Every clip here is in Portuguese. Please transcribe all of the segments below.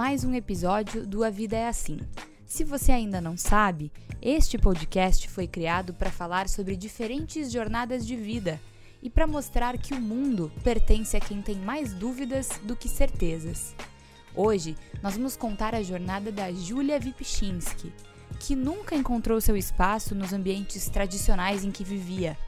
mais um episódio do A Vida é Assim. Se você ainda não sabe, este podcast foi criado para falar sobre diferentes jornadas de vida e para mostrar que o mundo pertence a quem tem mais dúvidas do que certezas. Hoje, nós vamos contar a jornada da Julia Vipchinski, que nunca encontrou seu espaço nos ambientes tradicionais em que vivia.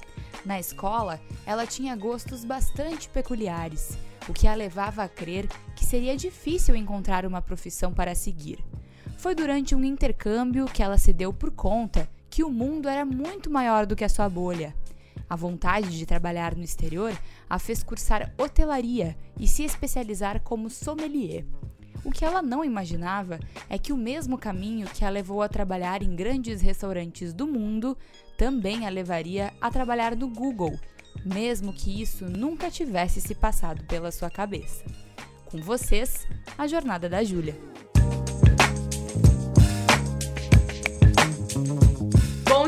Na escola, ela tinha gostos bastante peculiares, o que a levava a crer que seria difícil encontrar uma profissão para seguir. Foi durante um intercâmbio que ela se deu por conta que o mundo era muito maior do que a sua bolha. A vontade de trabalhar no exterior a fez cursar hotelaria e se especializar como sommelier. O que ela não imaginava é que o mesmo caminho que a levou a trabalhar em grandes restaurantes do mundo também a levaria a trabalhar no Google, mesmo que isso nunca tivesse se passado pela sua cabeça. Com vocês, a jornada da Júlia.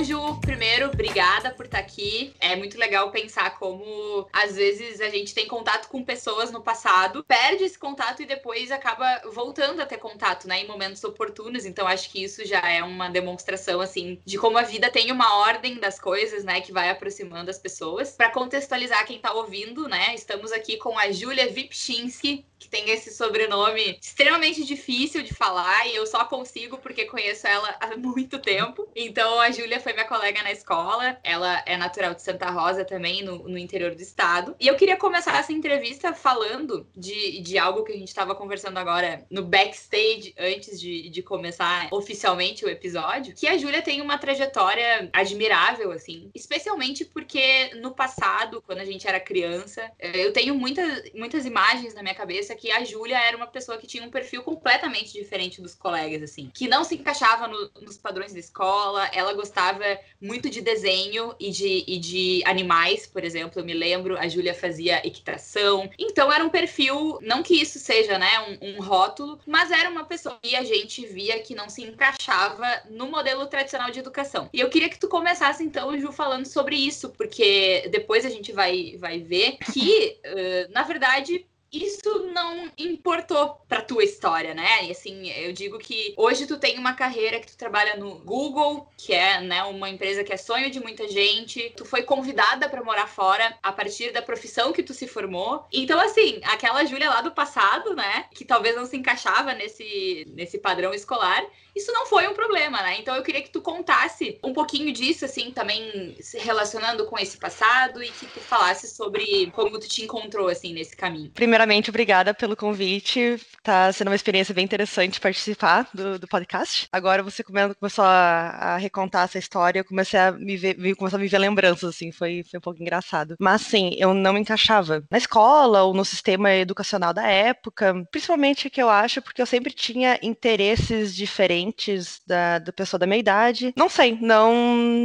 Ju, primeiro, obrigada por estar aqui. É muito legal pensar como às vezes a gente tem contato com pessoas no passado, perde esse contato e depois acaba voltando a ter contato, né, em momentos oportunos. Então acho que isso já é uma demonstração assim de como a vida tem uma ordem das coisas, né, que vai aproximando as pessoas. Para contextualizar quem tá ouvindo, né, estamos aqui com a Julia Vipchinski, que tem esse sobrenome extremamente difícil de falar e eu só consigo porque conheço ela há muito tempo. Então a Júlia foi minha colega na escola, ela é natural de Santa Rosa também, no, no interior do estado. E eu queria começar essa entrevista falando de, de algo que a gente estava conversando agora no backstage, antes de, de começar oficialmente o episódio, que a Júlia tem uma trajetória admirável, assim, especialmente porque no passado, quando a gente era criança, eu tenho muitas, muitas imagens na minha cabeça que a Júlia era uma pessoa que tinha um perfil completamente diferente dos colegas, assim, que não se encaixava no, nos padrões da escola, ela gostava muito de desenho e de, e de animais, por exemplo, eu me lembro, a Júlia fazia equitação, então era um perfil, não que isso seja, né, um, um rótulo, mas era uma pessoa que a gente via que não se encaixava no modelo tradicional de educação. E eu queria que tu começasse, então, Ju, falando sobre isso, porque depois a gente vai, vai ver que, uh, na verdade, isso não importou pra tua história, né? E assim, eu digo que hoje tu tem uma carreira que tu trabalha no Google, que é, né, uma empresa que é sonho de muita gente. Tu foi convidada para morar fora a partir da profissão que tu se formou. Então, assim, aquela Júlia lá do passado, né, que talvez não se encaixava nesse, nesse padrão escolar, isso não foi um problema, né? Então eu queria que tu contasse um pouquinho disso, assim, também se relacionando com esse passado e que tu falasse sobre como tu te encontrou, assim, nesse caminho. Primeiramente, obrigada pelo convite. Tá sendo uma experiência bem interessante participar do, do podcast. Agora você começou a, a, recontar essa história, eu comecei a me ver, começou a me ver lembranças, assim, foi, foi um pouco engraçado. Mas, sim, eu não me encaixava na escola ou no sistema educacional da época, principalmente que eu acho porque eu sempre tinha interesses diferentes diferentes da, da pessoa da minha idade. Não sei, não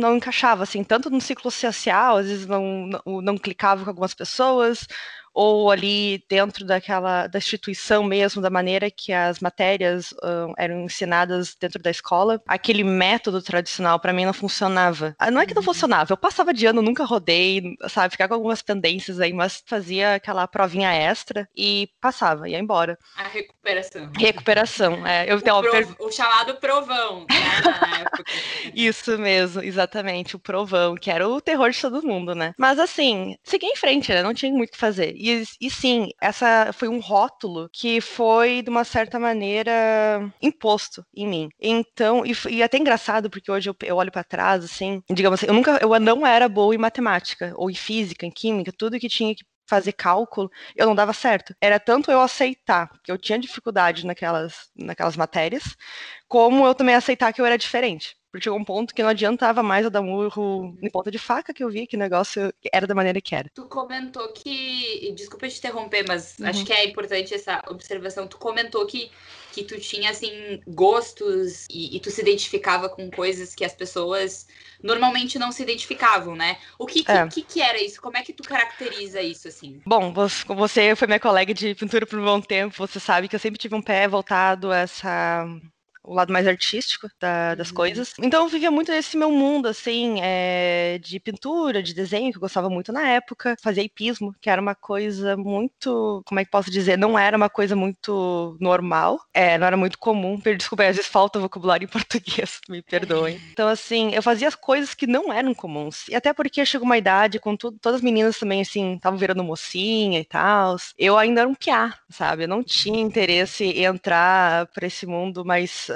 não encaixava, assim, tanto no ciclo social, às vezes não, não, não clicava com algumas pessoas, ou ali dentro daquela da instituição mesmo, da maneira que as matérias uh, eram ensinadas dentro da escola, aquele método tradicional para mim não funcionava. Ah, não é que não uhum. funcionava, eu passava de ano, nunca rodei, sabe, ficava com algumas pendências aí, mas fazia aquela provinha extra e passava, ia embora. A recuperação. Recuperação, é. Eu, o, prov... per... o chamado provão, né. Isso mesmo, exatamente, o provão, que era o terror de todo mundo, né? Mas assim, segui em frente, né? Não tinha muito o que fazer. E, e sim, essa foi um rótulo que foi, de uma certa maneira, imposto em mim. Então, e, e é até engraçado, porque hoje eu, eu olho para trás, assim, digamos assim, eu nunca, eu não era boa em matemática, ou em física, em química, tudo que tinha que fazer cálculo, eu não dava certo. Era tanto eu aceitar que eu tinha dificuldade naquelas, naquelas matérias, como eu também aceitar que eu era diferente. Porque chegou um ponto que não adiantava mais eu dar murro em ponta de faca que eu vi que o negócio era da maneira que era. Tu comentou que. Desculpa te interromper, mas uhum. acho que é importante essa observação. Tu comentou que, que tu tinha, assim, gostos e, e tu se identificava com coisas que as pessoas normalmente não se identificavam, né? O que que, é. que, que, era isso? Como é que tu caracteriza isso, assim? Bom, você foi minha colega de pintura por um bom tempo, você sabe que eu sempre tive um pé voltado a essa o lado mais artístico da, das uhum. coisas. Então eu vivia muito nesse meu mundo, assim, é, de pintura, de desenho, que eu gostava muito na época. Fazia hipismo, que era uma coisa muito, como é que posso dizer, não era uma coisa muito normal, é, não era muito comum. Desculpa, às vezes falta vocabulário em português, me perdoem. Então, assim, eu fazia as coisas que não eram comuns. E até porque chegou uma idade, com tudo, todas as meninas também, assim, estavam virando mocinha e tal. Eu ainda era um piá, sabe? Eu não tinha interesse em entrar para esse mundo mais.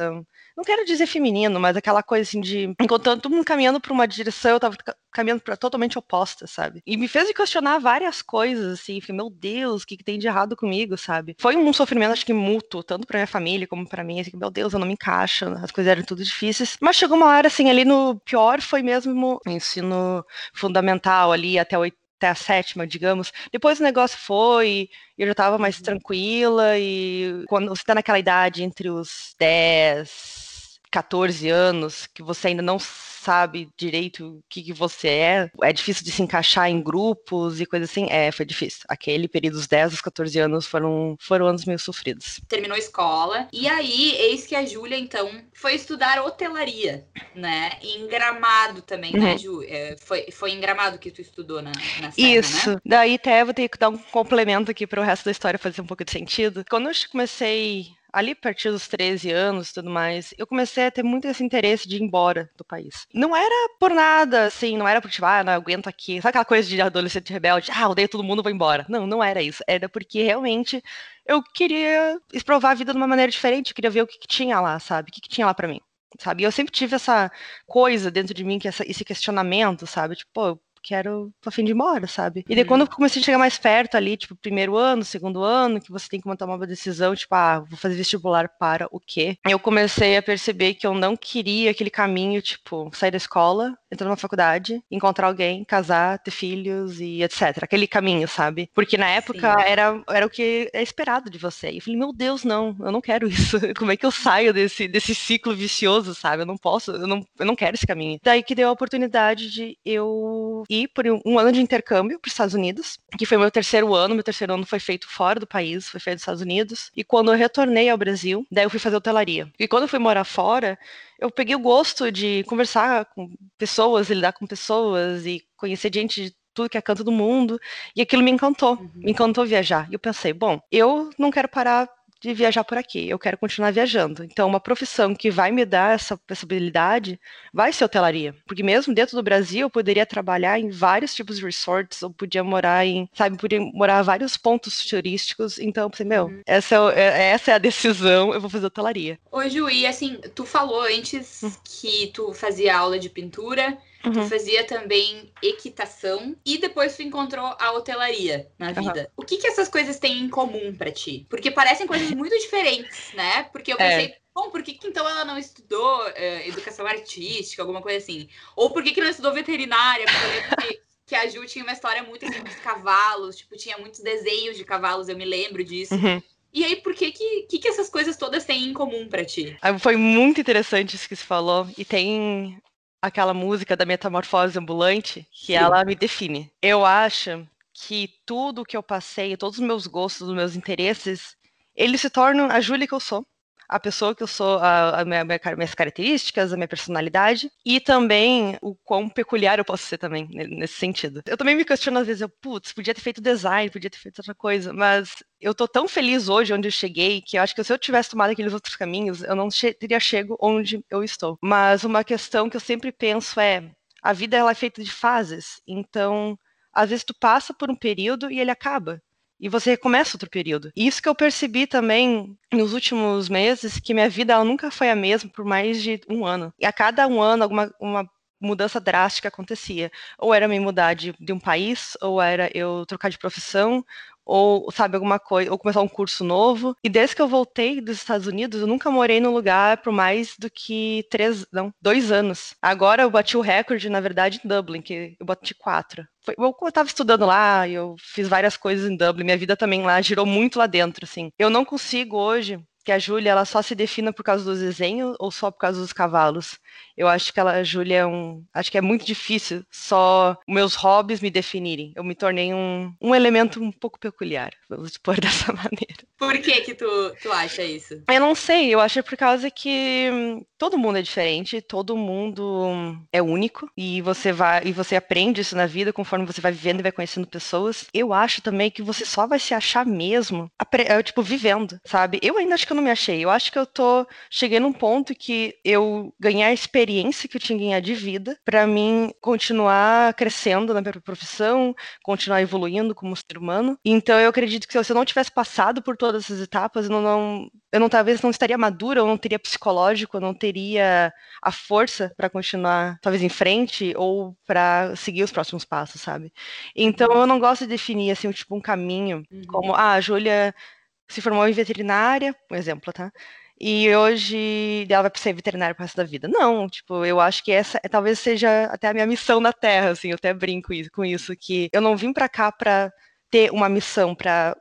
Não quero dizer feminino, mas aquela coisa assim de. Enquanto todo mundo caminhando para uma direção, eu tava caminhando para totalmente oposta, sabe? E me fez questionar várias coisas, assim. Falei, meu Deus, o que, que tem de errado comigo, sabe? Foi um sofrimento, acho que mútuo, tanto pra minha família como para mim. Assim, meu Deus, eu não me encaixo, as coisas eram tudo difíceis. Mas chegou uma hora, assim, ali no pior foi mesmo ensino fundamental, ali até o até a sétima, digamos. Depois o negócio foi, eu já estava mais uhum. tranquila, e quando você está naquela idade entre os 10, 14 anos, que você ainda não sabe direito o que, que você é, é difícil de se encaixar em grupos e coisas assim. É, foi difícil. Aquele período dos 10 aos 14 anos foram, foram anos meio sofridos. Terminou a escola, e aí, eis que a Júlia, então, foi estudar hotelaria, né? Em Gramado também, né, uhum. né, Ju? É, foi, foi em Gramado que tu estudou na, na Serra, Isso. Né? Daí até vou ter que dar um complemento aqui para o resto da história fazer um pouco de sentido. Quando eu comecei ali a partir dos 13 anos e tudo mais, eu comecei a ter muito esse interesse de ir embora do país. Não era por nada, assim, não era porque, tipo, ah, não aguento aqui. Sabe aquela coisa de adolescente rebelde? Ah, odeio todo mundo, vou embora. Não, não era isso. Era porque realmente eu queria exprovar a vida de uma maneira diferente, eu queria ver o que, que tinha lá, sabe? O que, que tinha lá para mim sabe? E eu sempre tive essa coisa dentro de mim, que essa, esse questionamento, sabe? Tipo, pô, quero, tô afim de ir embora, sabe? E daí quando eu uhum. comecei a chegar mais perto ali, tipo, primeiro ano, segundo ano, que você tem que tomar uma decisão, tipo, ah, vou fazer vestibular para o quê? Eu comecei a perceber que eu não queria aquele caminho, tipo, sair da escola, entrar numa faculdade, encontrar alguém, casar, ter filhos e etc. Aquele caminho, sabe? Porque na época era, era o que é esperado de você. E eu falei, meu Deus, não, eu não quero isso. Como é que eu saio desse, desse ciclo vicioso, sabe? Eu não posso, eu não, eu não quero esse caminho. Daí que deu a oportunidade de eu ir por um ano de intercâmbio para os Estados Unidos, que foi meu terceiro ano. Meu terceiro ano foi feito fora do país, foi feito nos Estados Unidos. E quando eu retornei ao Brasil, daí eu fui fazer hotelaria. E quando eu fui morar fora, eu peguei o gosto de conversar com pessoas, lidar com pessoas e conhecer gente de tudo que é canto do mundo, e aquilo me encantou, uhum. me encantou viajar. E eu pensei, bom, eu não quero parar de viajar por aqui, eu quero continuar viajando. Então, uma profissão que vai me dar essa possibilidade vai ser hotelaria. Porque mesmo dentro do Brasil, eu poderia trabalhar em vários tipos de resorts, eu podia morar em, sabe, podia morar em vários pontos turísticos. Então, eu pensei, meu, uhum. essa, é, é, essa é a decisão, eu vou fazer hotelaria. Ô, Ju, e assim, tu falou antes hum. que tu fazia aula de pintura, Uhum. Tu fazia também equitação e depois tu encontrou a hotelaria na vida. Uhum. O que que essas coisas têm em comum para ti? Porque parecem coisas muito diferentes, né? Porque eu pensei, é. bom, por que, que então ela não estudou é, educação artística, alguma coisa assim? Ou por que que não estudou veterinária? Porque eu lembro que, a Ju tinha uma história muito assim dos cavalos, tipo, tinha muitos desenhos de cavalos, eu me lembro disso. Uhum. E aí, por que que, que que essas coisas todas têm em comum para ti? Ah, foi muito interessante isso que você falou. E tem aquela música da metamorfose ambulante, que Sim. ela me define. Eu acho que tudo que eu passei, todos os meus gostos, os meus interesses, eles se tornam a Júlia que eu sou a pessoa que eu sou, a, a minha, minhas características, a minha personalidade e também o quão peculiar eu posso ser também nesse sentido. Eu também me questiono às vezes, eu, putz, podia ter feito design, podia ter feito outra coisa, mas eu tô tão feliz hoje onde eu cheguei que eu acho que se eu tivesse tomado aqueles outros caminhos, eu não che teria chego onde eu estou. Mas uma questão que eu sempre penso é, a vida ela é feita de fases, então às vezes tu passa por um período e ele acaba e você recomeça outro período. E isso que eu percebi também nos últimos meses, que minha vida ela nunca foi a mesma por mais de um ano. E a cada um ano, alguma uma mudança drástica acontecia. Ou era me mudar de, de um país, ou era eu trocar de profissão, ou sabe alguma coisa, ou começar um curso novo. E desde que eu voltei dos Estados Unidos, eu nunca morei num lugar por mais do que três, não, dois anos. Agora eu bati o recorde, na verdade, em Dublin, que eu bati quatro. Foi, eu estava estudando lá, eu fiz várias coisas em Dublin, minha vida também lá girou muito lá dentro, assim. Eu não consigo hoje que a Júlia ela só se defina por causa dos desenhos ou só por causa dos cavalos. Eu acho que ela, a Júlia é um, acho que é muito difícil só meus hobbies me definirem. Eu me tornei um, um elemento um pouco peculiar, vamos supor dessa maneira. Por que que tu, tu acha isso? Eu não sei, eu acho por causa que hum, todo mundo é diferente, todo mundo é único e você vai e você aprende isso na vida conforme você vai vivendo e vai conhecendo pessoas. Eu acho também que você só vai se achar mesmo, é, tipo vivendo, sabe? Eu ainda acho que eu não me achei. Eu acho que eu tô cheguei num ponto que eu ganhar a experiência que eu tinha que ganhar de vida para mim continuar crescendo na minha profissão, continuar evoluindo como ser humano. Então eu acredito que se eu não tivesse passado por todas essas etapas, eu não, não eu não talvez não estaria madura, eu não teria psicológico, eu não teria a força para continuar talvez em frente ou para seguir os próximos passos, sabe? Então eu não gosto de definir assim tipo um caminho uhum. como ah, a Júlia se formou em veterinária, um exemplo, tá? E hoje ela vai ser veterinária pro resto da vida. Não, tipo, eu acho que essa é, talvez seja até a minha missão na Terra, assim, eu até brinco com isso, que eu não vim para cá para ter uma missão para,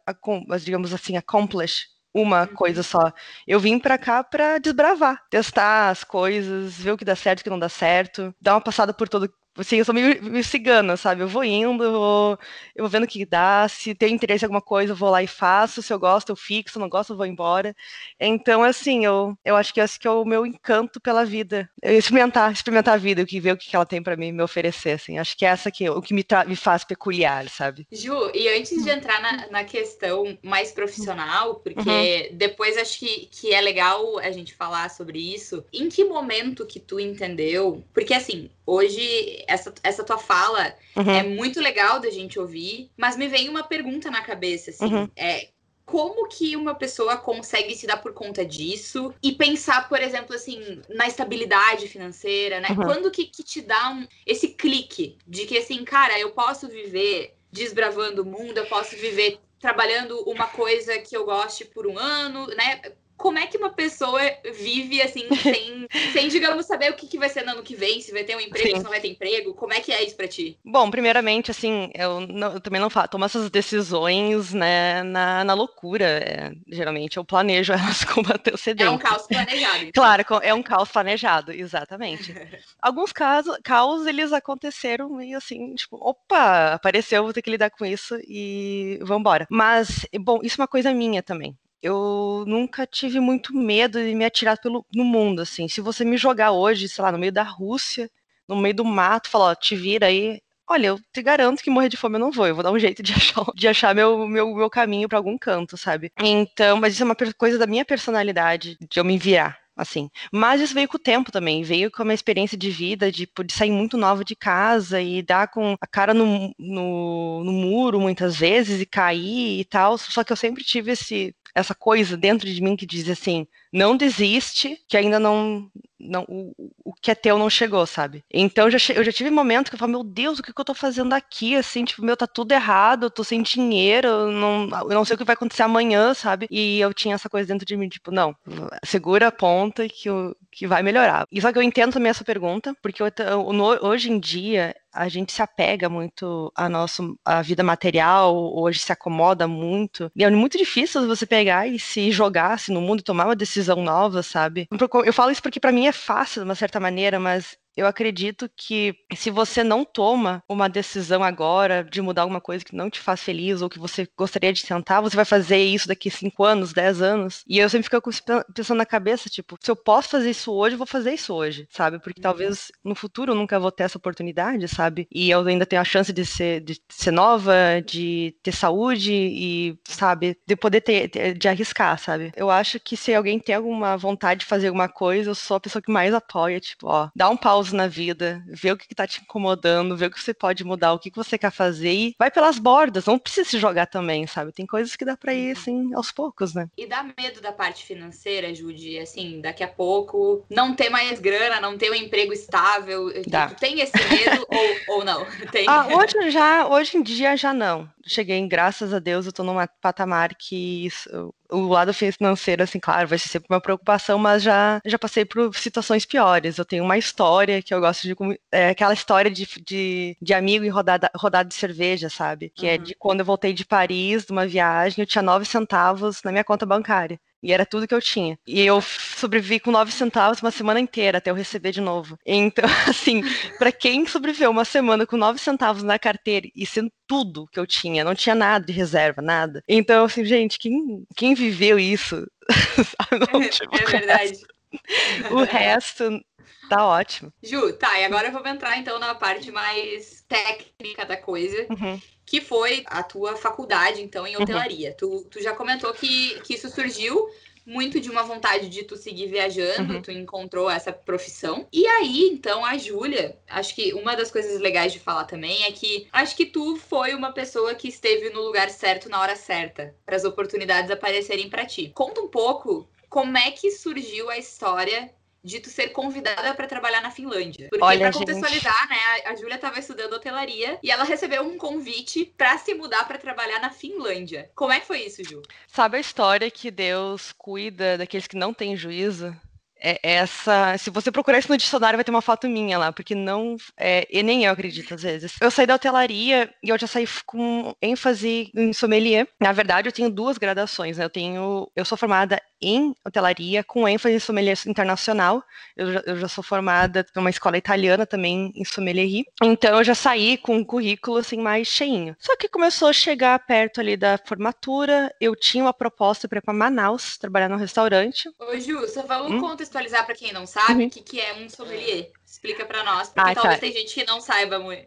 digamos assim, accomplish uma uhum. coisa só. Eu vim para cá para desbravar, testar as coisas, ver o que dá certo, o que não dá certo, dar uma passada por todo Assim, eu sou meio, meio cigana, sabe? Eu vou indo, eu vou, eu vou vendo o que dá. Se tem interesse em alguma coisa, eu vou lá e faço. Se eu gosto, eu fixo. Se não gosto, eu vou embora. Então, assim, eu, eu acho que esse que é o meu encanto pela vida. Eu experimentar, experimentar a vida, o que ver o que ela tem para mim me oferecer, assim. Acho que é essa que o que me, me faz peculiar, sabe? Ju, e antes de entrar na, na questão mais profissional, porque uhum. depois acho que, que é legal a gente falar sobre isso. Em que momento que tu entendeu? Porque assim, hoje essa, essa tua fala uhum. é muito legal da gente ouvir, mas me vem uma pergunta na cabeça, assim, uhum. é como que uma pessoa consegue se dar por conta disso e pensar, por exemplo, assim, na estabilidade financeira, né? Uhum. Quando que, que te dá um, esse clique de que, assim, cara, eu posso viver desbravando o mundo, eu posso viver trabalhando uma coisa que eu goste por um ano, né? Como é que uma pessoa vive assim, sem, sem digamos, saber o que, que vai ser no ano que vem, se vai ter um emprego, Sim. se não vai ter emprego? Como é que é isso pra ti? Bom, primeiramente, assim, eu, não, eu também não faço, tomo essas decisões, né, na, na loucura. É, geralmente eu planejo elas com antecedência. É um caos planejado. Então. Claro, é um caos planejado, exatamente. Alguns casos, caos, eles aconteceram meio assim, tipo, opa, apareceu, vou ter que lidar com isso e vambora. Mas, bom, isso é uma coisa minha também eu nunca tive muito medo de me atirar pelo, no mundo, assim. Se você me jogar hoje, sei lá, no meio da Rússia, no meio do mato, falar, ó, te vira aí. Olha, eu te garanto que morrer de fome eu não vou. Eu vou dar um jeito de achar, de achar meu, meu, meu caminho para algum canto, sabe? Então, mas isso é uma coisa da minha personalidade, de eu me virar assim. Mas isso veio com o tempo também, veio com uma experiência de vida, de, de sair muito nova de casa e dar com a cara no, no, no, muro muitas vezes e cair e tal. Só que eu sempre tive esse, essa coisa dentro de mim que diz assim: não desiste, que ainda não. não o, o que é teu não chegou, sabe? Então eu já, eu já tive momentos que eu falo, meu Deus, o que, que eu tô fazendo aqui? Assim, tipo, meu, tá tudo errado, eu tô sem dinheiro, eu não, eu não sei o que vai acontecer amanhã, sabe? E eu tinha essa coisa dentro de mim, tipo, não, segura a ponta que, que vai melhorar. E só que eu entendo também essa pergunta, porque eu, eu, hoje em dia a gente se apega muito à nossa à vida material, hoje se acomoda muito. E é muito difícil você pegar e se jogar assim, no mundo tomar uma decisão nova, sabe? Eu falo isso porque para mim é fácil de uma certa maneira, mas eu acredito que se você não toma uma decisão agora de mudar alguma coisa que não te faz feliz ou que você gostaria de tentar, você vai fazer isso daqui 5 anos, 10 anos. E eu sempre fico pensando na cabeça, tipo, se eu posso fazer isso hoje, eu vou fazer isso hoje, sabe? Porque uhum. talvez no futuro eu nunca vou ter essa oportunidade, sabe? E eu ainda tenho a chance de ser, de ser nova, de ter saúde e, sabe, de poder ter, de arriscar, sabe? Eu acho que se alguém tem alguma vontade de fazer alguma coisa, eu sou a pessoa que mais apoia, tipo, ó, dá um pau na vida, ver o que, está te incomodando, ver o que você pode mudar, o que, que você quer fazer e vai pelas bordas, não precisa se jogar também, sabe? Tem coisas que dá para ir, uhum. assim, aos poucos, né? E dá medo da parte financeira, Judy, assim, daqui a pouco não ter mais grana, não ter um emprego estável, dá. tem esse medo ou, ou não? Tem. Ah, hoje já, hoje em dia já não cheguei, graças a Deus, eu tô num patamar que isso, o lado financeiro, assim, claro, vai ser sempre uma preocupação, mas já, já passei por situações piores. Eu tenho uma história que eu gosto de. É aquela história de, de, de amigo e rodada, rodada de cerveja, sabe? Que uhum. é de quando eu voltei de Paris, de uma viagem, eu tinha nove centavos na minha conta bancária. E era tudo que eu tinha. E eu sobrevivi com nove centavos uma semana inteira até eu receber de novo. Então, assim, para quem sobreviveu uma semana com nove centavos na carteira e sendo tudo que eu tinha, não tinha nada de reserva, nada. Então, assim, gente, quem, quem viveu isso? não, tipo, é verdade. O resto tá ótimo. Ju, tá, e agora vamos entrar então na parte mais técnica da coisa. Uhum que foi a tua faculdade, então, em uhum. hotelaria. Uhum. Tu, tu já comentou que, que isso surgiu muito de uma vontade de tu seguir viajando, uhum. tu encontrou essa profissão. E aí, então, a Júlia, acho que uma das coisas legais de falar também é que acho que tu foi uma pessoa que esteve no lugar certo na hora certa, para as oportunidades aparecerem para ti. Conta um pouco como é que surgiu a história de tu ser convidada para trabalhar na Finlândia. Porque Olha, para contextualizar, né, a, a Júlia estava estudando hotelaria e ela recebeu um convite para se mudar para trabalhar na Finlândia. Como é que foi isso, Ju? Sabe a história que Deus cuida daqueles que não têm juízo? é essa. Se você procurar isso no dicionário, vai ter uma foto minha lá, porque não. É, e nem eu acredito, às vezes. Eu saí da hotelaria e eu já saí com ênfase em sommelier. Na verdade, eu tenho duas graduações, né? Eu tenho. Eu sou formada em hotelaria com ênfase em sommelier internacional. Eu já, eu já sou formada numa escola italiana também em sommelierie. Então eu já saí com um currículo assim mais cheinho. Só que começou a chegar perto ali da formatura, eu tinha uma proposta para ir para Manaus, trabalhar num restaurante. Ô Ju, só vamos hum? contextualizar para quem não sabe o uhum. que, que é um sommelier. Explica para nós, porque ah, talvez tá. tem gente que não saiba muito,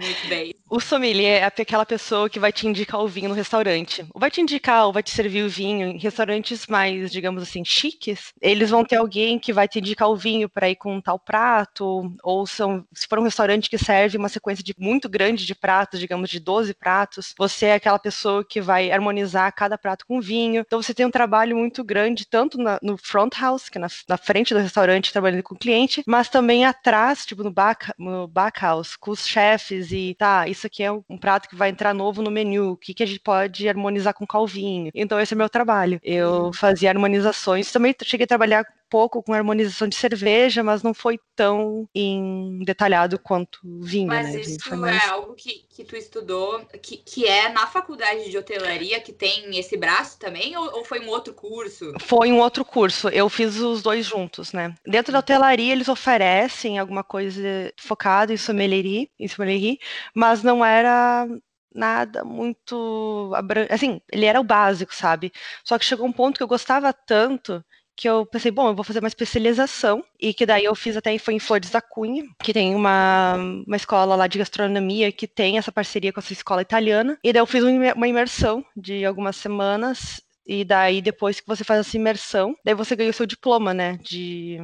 muito bem. O sommelier é aquela pessoa que vai te indicar o vinho no restaurante. Ou vai te indicar, ou vai te servir o vinho em restaurantes mais, digamos assim, chiques. Eles vão ter alguém que vai te indicar o vinho para ir com um tal prato, ou são, se for um restaurante que serve uma sequência de muito grande de pratos, digamos de 12 pratos, você é aquela pessoa que vai harmonizar cada prato com vinho. Então você tem um trabalho muito grande tanto na, no front house, que é na, na frente do restaurante trabalhando com o cliente, mas também a atrás, tipo no back, no backhouse, com os chefes e tá, isso aqui é um prato que vai entrar novo no menu, o que, que a gente pode harmonizar com calvinho. Então esse é meu trabalho. Eu uhum. fazia harmonizações, também cheguei a trabalhar pouco com harmonização de cerveja, mas não foi tão em detalhado quanto vinho, mas né? isso mais... é algo que, que tu estudou, que, que é na faculdade de hotelaria que tem esse braço também, ou, ou foi um outro curso? Foi um outro curso, eu fiz os dois juntos, né? Dentro da hotelaria eles oferecem alguma coisa focada em sommelierie, em sommelierie mas não era nada muito assim, ele era o básico, sabe? Só que chegou um ponto que eu gostava tanto que eu pensei, bom, eu vou fazer uma especialização, e que daí eu fiz até foi em Flores da Cunha, que tem uma, uma escola lá de gastronomia que tem essa parceria com essa escola italiana, e daí eu fiz uma imersão de algumas semanas, e daí depois que você faz essa imersão, daí você ganha o seu diploma, né, de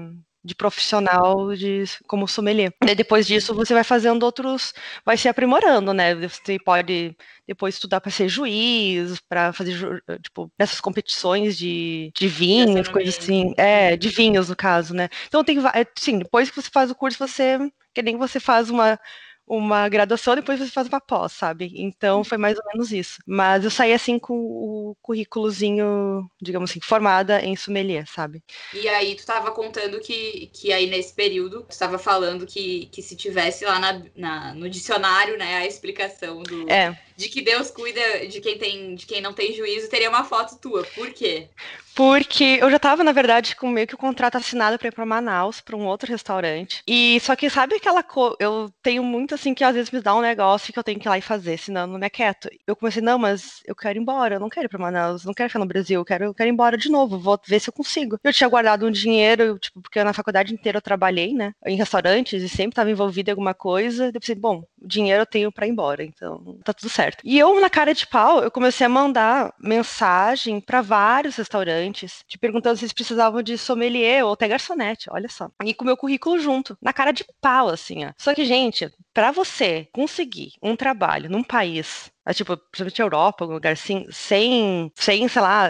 de profissional de como sommelier. E depois disso você vai fazendo outros, vai se aprimorando, né? Você pode depois estudar para ser juiz, para fazer tipo nessas competições de, de vinhos, coisas assim, é, de vinhos no caso, né? Então tem, sim, depois que você faz o curso você que nem você faz uma uma graduação, depois você faz uma pós, sabe? Então foi mais ou menos isso. Mas eu saí assim com o currículozinho, digamos assim, formada em sommelier, sabe? E aí tu estava contando que, que aí nesse período, tu estava falando que, que se tivesse lá na, na, no dicionário, né, a explicação do, é. De que Deus cuida de quem tem, de quem não tem juízo, teria uma foto tua. Por quê? Porque eu já tava, na verdade, com meio que o contrato assinado para ir para Manaus, para um outro restaurante. E só que sabe aquela coisa, eu tenho muito assim que às vezes me dá um negócio que eu tenho que ir lá e fazer, senão não me quieto. Eu comecei, não, mas eu quero ir embora, eu não quero ir para Manaus, não quero ficar no Brasil, eu quero, eu quero ir embora de novo, vou ver se eu consigo. Eu tinha guardado um dinheiro, tipo, porque na faculdade inteira eu trabalhei, né, em restaurantes e sempre estava envolvida em alguma coisa. Eu pensei, bom, dinheiro eu tenho para ir embora, então tá tudo certo. E eu na cara de pau, eu comecei a mandar mensagem para vários restaurantes te perguntando se eles precisavam de sommelier ou até garçonete, olha só. E com o meu currículo junto, na cara de pau, assim, ó. Só que, gente, para você conseguir um trabalho num país, tipo, principalmente Europa, algum lugar assim, sem, sem, sei lá,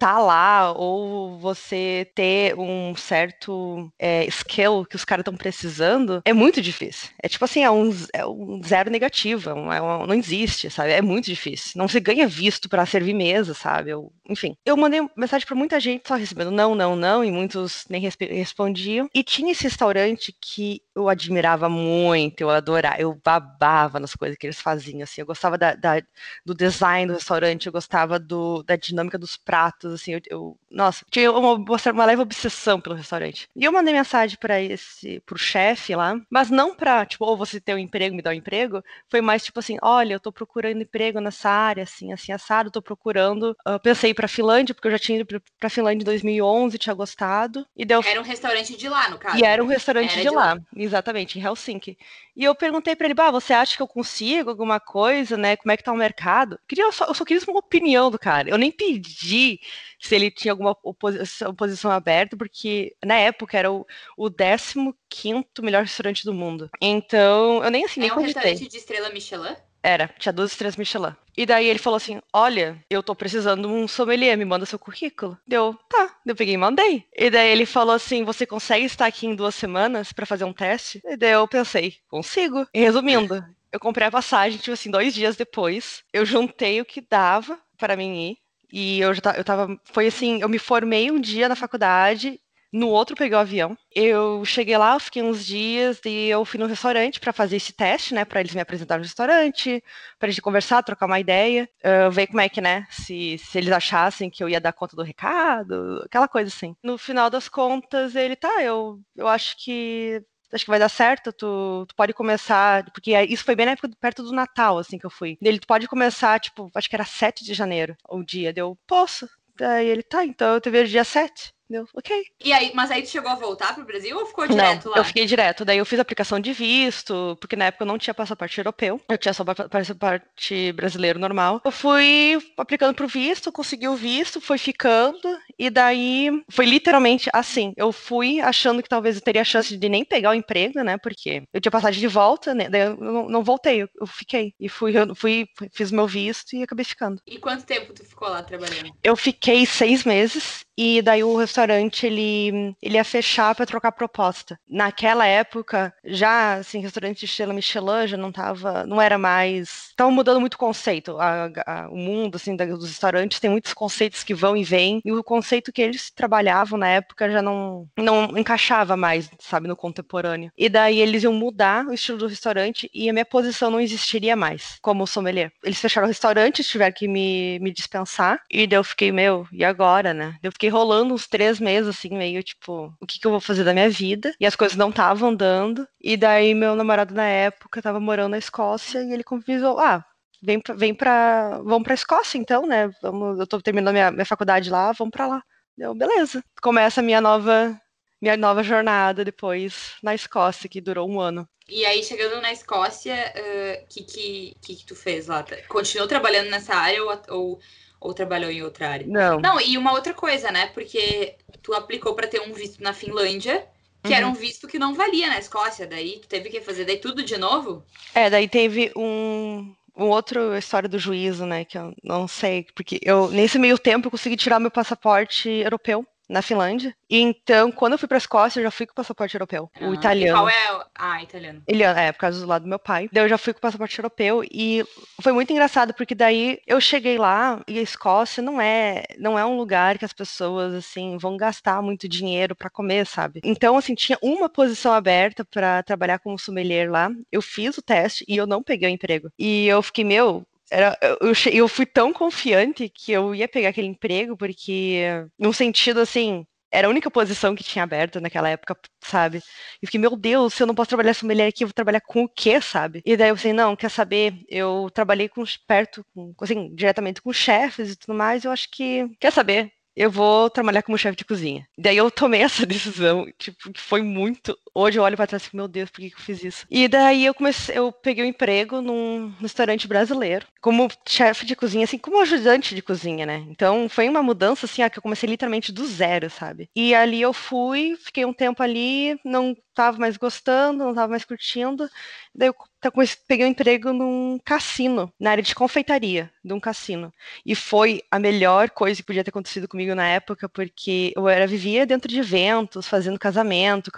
tá lá ou você ter um certo é, skill que os caras estão precisando é muito difícil. É tipo assim, é um, é um zero negativo, é é um, não existe, sabe? É muito difícil. Não se ganha visto para servir mesa, sabe? Eu, enfim. Eu mandei mensagem para muita gente só recebendo não, não, não, e muitos nem respondiam. E tinha esse restaurante que eu admirava muito, eu adorava, eu babava nas coisas que eles faziam, assim, eu gostava da, da, do design do restaurante, eu gostava do, da dinâmica dos pratos, momentos, assim, eu, eu nossa, tinha uma, uma leve obsessão pelo restaurante. E eu mandei mensagem para esse, pro chefe lá, mas não pra, tipo, ou você ter um emprego, me dar um emprego, foi mais tipo assim, olha, eu tô procurando emprego nessa área, assim, assim, assado, tô procurando, uh, pensei pra Finlândia, porque eu já tinha ido pra Finlândia em 2011, tinha gostado, e deu... Era um restaurante de lá, no caso. E era um restaurante era de, de lá, lá, exatamente, em Helsinki. E eu perguntei para ele, bah, você acha que eu consigo alguma coisa, né? Como é que tá o mercado? Queria, eu, só, eu só queria uma opinião do cara. Eu nem pedi se ele tinha alguma oposição, oposição aberta, porque na época era o, o 15 melhor restaurante do mundo. Então, eu nem assim, nem É um restaurante de estrela Michelin? Era, tinha duas estrelas Michelin. E daí ele falou assim: Olha, eu tô precisando de um sommelier, me manda seu currículo. Deu, tá. Eu peguei e mandei. E daí ele falou assim: Você consegue estar aqui em duas semanas para fazer um teste? E daí eu pensei: Consigo. E resumindo, eu comprei a passagem, tipo assim, dois dias depois. Eu juntei o que dava para mim ir. E eu já eu tava. Foi assim, eu me formei um dia na faculdade no outro peguei o avião. Eu cheguei lá, fiquei uns dias e eu fui no restaurante para fazer esse teste, né? Para eles me apresentarem no restaurante, para gente conversar, trocar uma ideia, uh, ver como é que, né? Se, se eles achassem que eu ia dar conta do recado, aquela coisa assim. No final das contas, ele tá, eu, eu acho que acho que vai dar certo, tu, tu pode começar, porque isso foi bem na época perto do Natal, assim, que eu fui. Ele, tu pode começar, tipo, acho que era 7 de janeiro, o dia, deu, posso. Daí ele, tá, então eu te vejo dia 7. Deu, ok. E aí, mas aí tu chegou a voltar pro Brasil ou ficou direto não, lá? Eu fiquei direto. Daí eu fiz aplicação de visto, porque na época eu não tinha passaporte europeu. Eu tinha só passaporte brasileiro normal. Eu fui aplicando pro visto, consegui o visto, foi ficando. E daí foi literalmente assim. Eu fui achando que talvez eu teria chance de nem pegar o emprego, né? Porque eu tinha passagem de volta, né? Daí eu não, não voltei, eu, eu, fiquei. E fui, eu fui, fiz meu visto e acabei ficando. E quanto tempo tu ficou lá trabalhando? Eu fiquei seis meses. E daí o restaurante ele, ele ia fechar para trocar proposta. Naquela época, já assim, restaurante de estrela Michelin já não tava, não era mais, estavam mudando muito o conceito. A, a, o mundo assim dos restaurantes tem muitos conceitos que vão e vêm e o conceito que eles trabalhavam na época já não não encaixava mais, sabe, no contemporâneo. E daí eles iam mudar o estilo do restaurante e a minha posição não existiria mais como sommelier. Eles fecharam o restaurante, tiveram que me, me dispensar e daí eu fiquei, meu, e agora, né? Eu fiquei rolando uns três meses, assim, meio tipo, o que, que eu vou fazer da minha vida? E as coisas não estavam dando. E daí meu namorado na época tava morando na Escócia e ele convidou, ah, vem pra, vem pra, vamos pra Escócia então, né? Vamos, eu tô terminando minha, minha faculdade lá, vamos pra lá. Deu, beleza. Começa a minha nova, minha nova jornada depois na Escócia, que durou um ano. E aí, chegando na Escócia, o uh, que, que, que, que tu fez lá? Continuou trabalhando nessa área ou, ou ou trabalhou em outra área? Não. Não, e uma outra coisa, né? Porque tu aplicou para ter um visto na Finlândia, que uhum. era um visto que não valia na Escócia, daí tu teve que fazer daí tudo de novo? É, daí teve um um outro história do juízo, né, que eu não sei, porque eu nesse meio tempo eu consegui tirar meu passaporte europeu na Finlândia. E então, quando eu fui pra Escócia, eu já fui com o passaporte europeu, ah, o italiano. qual é? Ah, italiano. Ele é, por causa do lado do meu pai. Daí eu já fui com o passaporte europeu e foi muito engraçado porque daí eu cheguei lá e a Escócia não é, não é um lugar que as pessoas assim vão gastar muito dinheiro para comer, sabe? Então, assim, tinha uma posição aberta para trabalhar como sommelier lá. Eu fiz o teste e eu não peguei o emprego. E eu fiquei, meu, era, eu, eu fui tão confiante que eu ia pegar aquele emprego, porque, num sentido assim, era a única posição que tinha aberta naquela época, sabe? E fiquei, meu Deus, se eu não posso trabalhar essa mulher aqui, eu vou trabalhar com o quê, sabe? E daí eu falei, não, quer saber? Eu trabalhei com perto, com, assim, diretamente com chefes e tudo mais, eu acho que, quer saber? eu vou trabalhar como chefe de cozinha. Daí eu tomei essa decisão, tipo, que foi muito. Hoje eu olho para trás e meu Deus, por que, que eu fiz isso? E daí eu comecei, eu peguei um emprego num restaurante brasileiro, como chefe de cozinha, assim, como ajudante de cozinha, né? Então foi uma mudança, assim, que eu comecei literalmente do zero, sabe? E ali eu fui, fiquei um tempo ali, não tava mais gostando, não tava mais curtindo. Daí eu peguei um emprego num cassino, na área de confeitaria de um cassino. E foi a melhor coisa que podia ter acontecido comigo na época, porque eu era vivia dentro de eventos, fazendo casamento,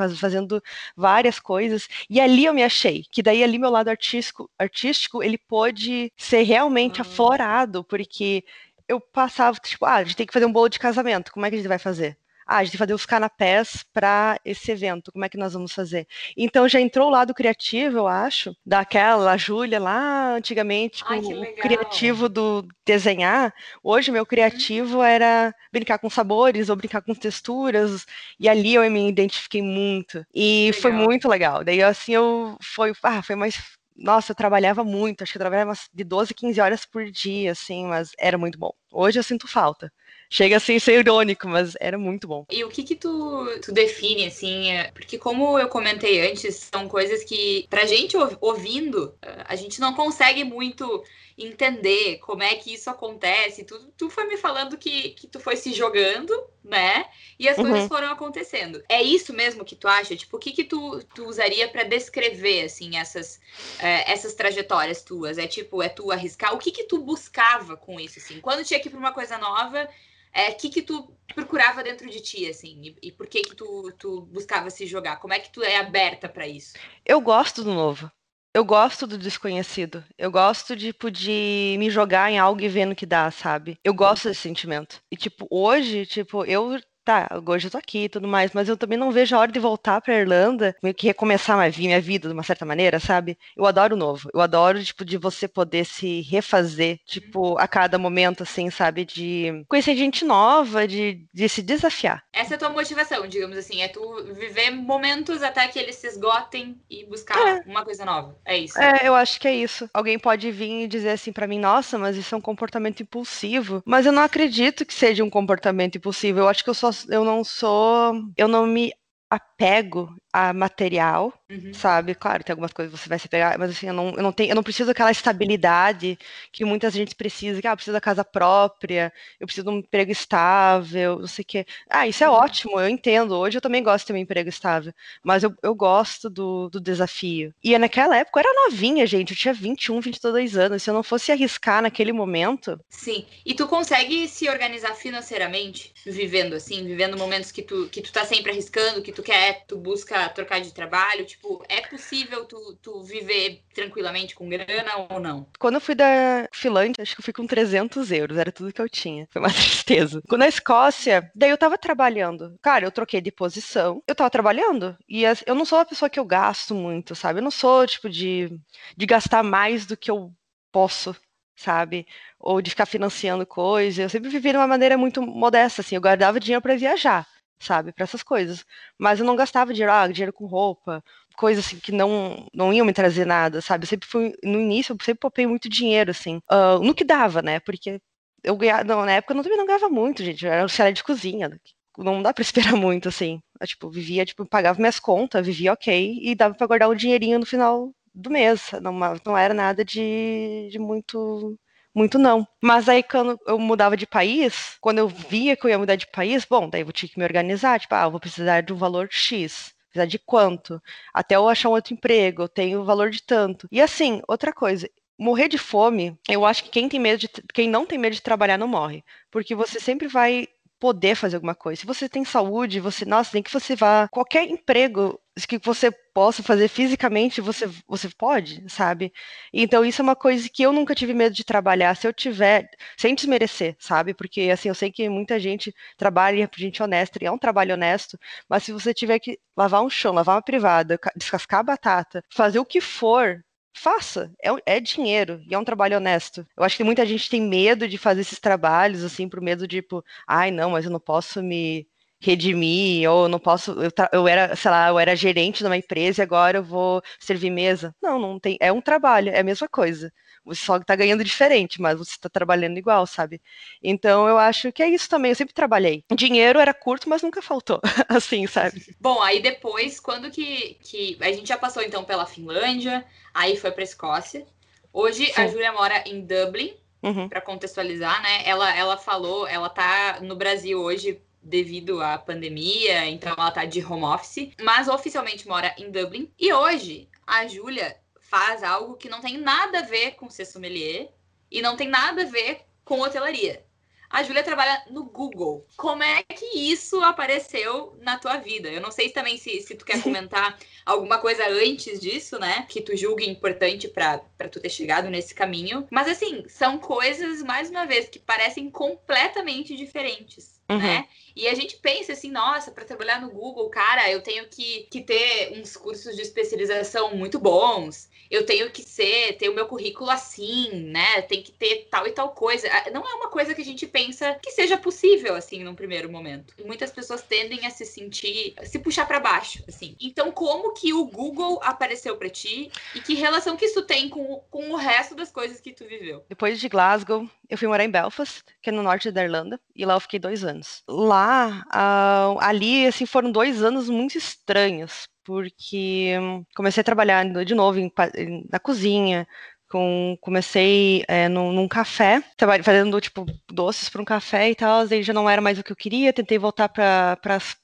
fazendo várias coisas, e ali eu me achei, que daí ali meu lado artístico, artístico ele pôde ser realmente uhum. aflorado, porque eu passava, tipo, ah, a gente tem que fazer um bolo de casamento, como é que a gente vai fazer? Ah, a gente vai fazer os canapés para esse evento, como é que nós vamos fazer? Então já entrou o lado criativo, eu acho, daquela Júlia lá antigamente, com o criativo do desenhar. Hoje meu criativo uhum. era brincar com sabores ou brincar com texturas, e ali eu me identifiquei muito. E legal. foi muito legal. Daí assim eu foi, ah, foi mais nossa, eu trabalhava muito, acho que eu trabalhava de 12, 15 horas por dia, assim, mas era muito bom. Hoje eu sinto falta. Chega assim ser irônico, mas era muito bom. E o que que tu, tu define, assim? É, porque como eu comentei antes, são coisas que, pra gente ouvindo, a gente não consegue muito entender como é que isso acontece. Tu, tu foi me falando que, que tu foi se jogando, né? E as uhum. coisas foram acontecendo. É isso mesmo que tu acha? Tipo, o que que tu, tu usaria para descrever, assim, essas, é, essas trajetórias tuas? É tipo, é tu arriscar? O que que tu buscava com isso, assim? Quando tinha que ir pra uma coisa nova é, que que tu procurava dentro de ti, assim, e, e por que que tu, tu buscava se jogar? Como é que tu é aberta para isso? Eu gosto do novo. Eu gosto do desconhecido. Eu gosto, tipo, de me jogar em algo e vendo que dá, sabe? Eu gosto desse sentimento. E, tipo, hoje, tipo, eu tá, hoje eu tô aqui e tudo mais, mas eu também não vejo a hora de voltar pra Irlanda, meio que recomeçar minha, vida de uma certa maneira, sabe? Eu adoro o novo. Eu adoro, tipo, de você poder se refazer, tipo, a cada momento, assim, sabe? De conhecer gente nova, de, de se desafiar. Essa é a tua motivação, digamos assim, é tu viver momentos até que eles se esgotem e buscar é. uma coisa nova. É isso. É, eu acho que é isso. Alguém pode vir e dizer assim para mim, nossa, mas isso é um comportamento impulsivo. Mas eu não acredito que seja um comportamento impulsivo. Eu acho que eu só eu não sou, eu não me apego a material, uhum. sabe? Claro, tem algumas coisas que você vai se pegar, mas assim, eu não, eu não tenho, eu não preciso daquela estabilidade que muita gente precisa, que ah, eu preciso da casa própria, eu preciso de um emprego estável, não sei o quê. Ah, isso é uhum. ótimo, eu entendo. Hoje eu também gosto de ter um emprego estável, mas eu, eu gosto do, do desafio. E naquela época eu era novinha, gente, eu tinha 21, 22 anos. Se eu não fosse arriscar naquele momento. Sim. E tu consegue se organizar financeiramente, vivendo assim, vivendo momentos que tu, que tu tá sempre arriscando, que tu quer, tu busca trocar de trabalho? Tipo, é possível tu, tu viver tranquilamente com grana ou não? Quando eu fui da Finlândia, acho que eu fui com 300 euros, era tudo que eu tinha. Foi uma tristeza. Quando na Escócia, daí eu tava trabalhando. Cara, eu troquei de posição, eu tava trabalhando. E eu não sou uma pessoa que eu gasto muito, sabe? Eu não sou, tipo, de, de gastar mais do que eu posso sabe? Ou de ficar financiando coisas. Eu sempre vivi de uma maneira muito modesta, assim. Eu guardava dinheiro para viajar sabe, para essas coisas. Mas eu não gastava dinheiro, ah, dinheiro com roupa, coisas assim que não não iam me trazer nada, sabe? Eu sempre fui no início, eu sempre popei muito dinheiro assim, uh, no que dava, né? Porque eu ganhava, não, na época eu também não ganhava muito, gente, eu era auxiliar de cozinha, não dá para esperar muito assim. Eu, tipo, vivia, tipo, pagava minhas contas, vivia OK e dava para guardar um dinheirinho no final do mês. Não, não era nada de, de muito muito não. Mas aí quando eu mudava de país, quando eu via que eu ia mudar de país, bom, daí eu tinha que me organizar, tipo, ah, eu vou precisar de um valor X. Precisar de quanto? Até eu achar um outro emprego, eu tenho o valor de tanto. E assim, outra coisa, morrer de fome, eu acho que quem tem medo de, quem não tem medo de trabalhar não morre, porque você sempre vai poder fazer alguma coisa. Se você tem saúde, você, nossa, nem que você vá qualquer emprego que você possa fazer fisicamente, você você pode, sabe? Então isso é uma coisa que eu nunca tive medo de trabalhar, se eu tiver, sem desmerecer, sabe? Porque assim, eu sei que muita gente trabalha por gente honesta, e é um trabalho honesto, mas se você tiver que lavar um chão, lavar uma privada, descascar batata, fazer o que for, faça. É, é, dinheiro e é um trabalho honesto. Eu acho que muita gente tem medo de fazer esses trabalhos, assim, por medo de, tipo, ai, não, mas eu não posso me redimir, ou não posso, eu, eu era, sei lá, eu era gerente de uma empresa e agora eu vou servir mesa. Não, não tem, é um trabalho, é a mesma coisa. Você só está ganhando diferente, mas você está trabalhando igual, sabe? Então eu acho que é isso também. Eu sempre trabalhei. Dinheiro era curto, mas nunca faltou, assim, sabe? Bom, aí depois, quando que, que a gente já passou então pela Finlândia, aí foi para Escócia. Hoje Sim. a Júlia mora em Dublin. Uhum. Para contextualizar, né? Ela, ela falou, ela tá no Brasil hoje devido à pandemia, então ela tá de home office, mas oficialmente mora em Dublin. E hoje a Júlia faz algo que não tem nada a ver com ser sommelier e não tem nada a ver com hotelaria. A Júlia trabalha no Google. Como é que isso apareceu na tua vida? Eu não sei também se, se tu quer comentar alguma coisa antes disso, né? Que tu julgue importante para tu ter chegado nesse caminho. Mas assim, são coisas, mais uma vez, que parecem completamente diferentes. Uhum. né? E a gente pensa assim, nossa, para trabalhar no Google, cara, eu tenho que, que ter uns cursos de especialização muito bons, eu tenho que ser, ter o meu currículo assim, né? Tem que ter tal e tal coisa. Ah, não é uma coisa que a gente pensa que seja possível, assim, num primeiro momento. E muitas pessoas tendem a se sentir, se puxar para baixo, assim. Então, como que o Google apareceu para ti e que relação que isso tem com, com o resto das coisas que tu viveu? Depois de Glasgow, eu fui morar em Belfast, que é no norte da Irlanda, e lá eu fiquei dois anos. Lá, uh, ali, assim, foram dois anos muito estranhos, porque comecei a trabalhar de novo em, na cozinha, com, comecei é, num, num, café, fazendo tipo doces para um café e tal, aí já não era mais o que eu queria, tentei voltar para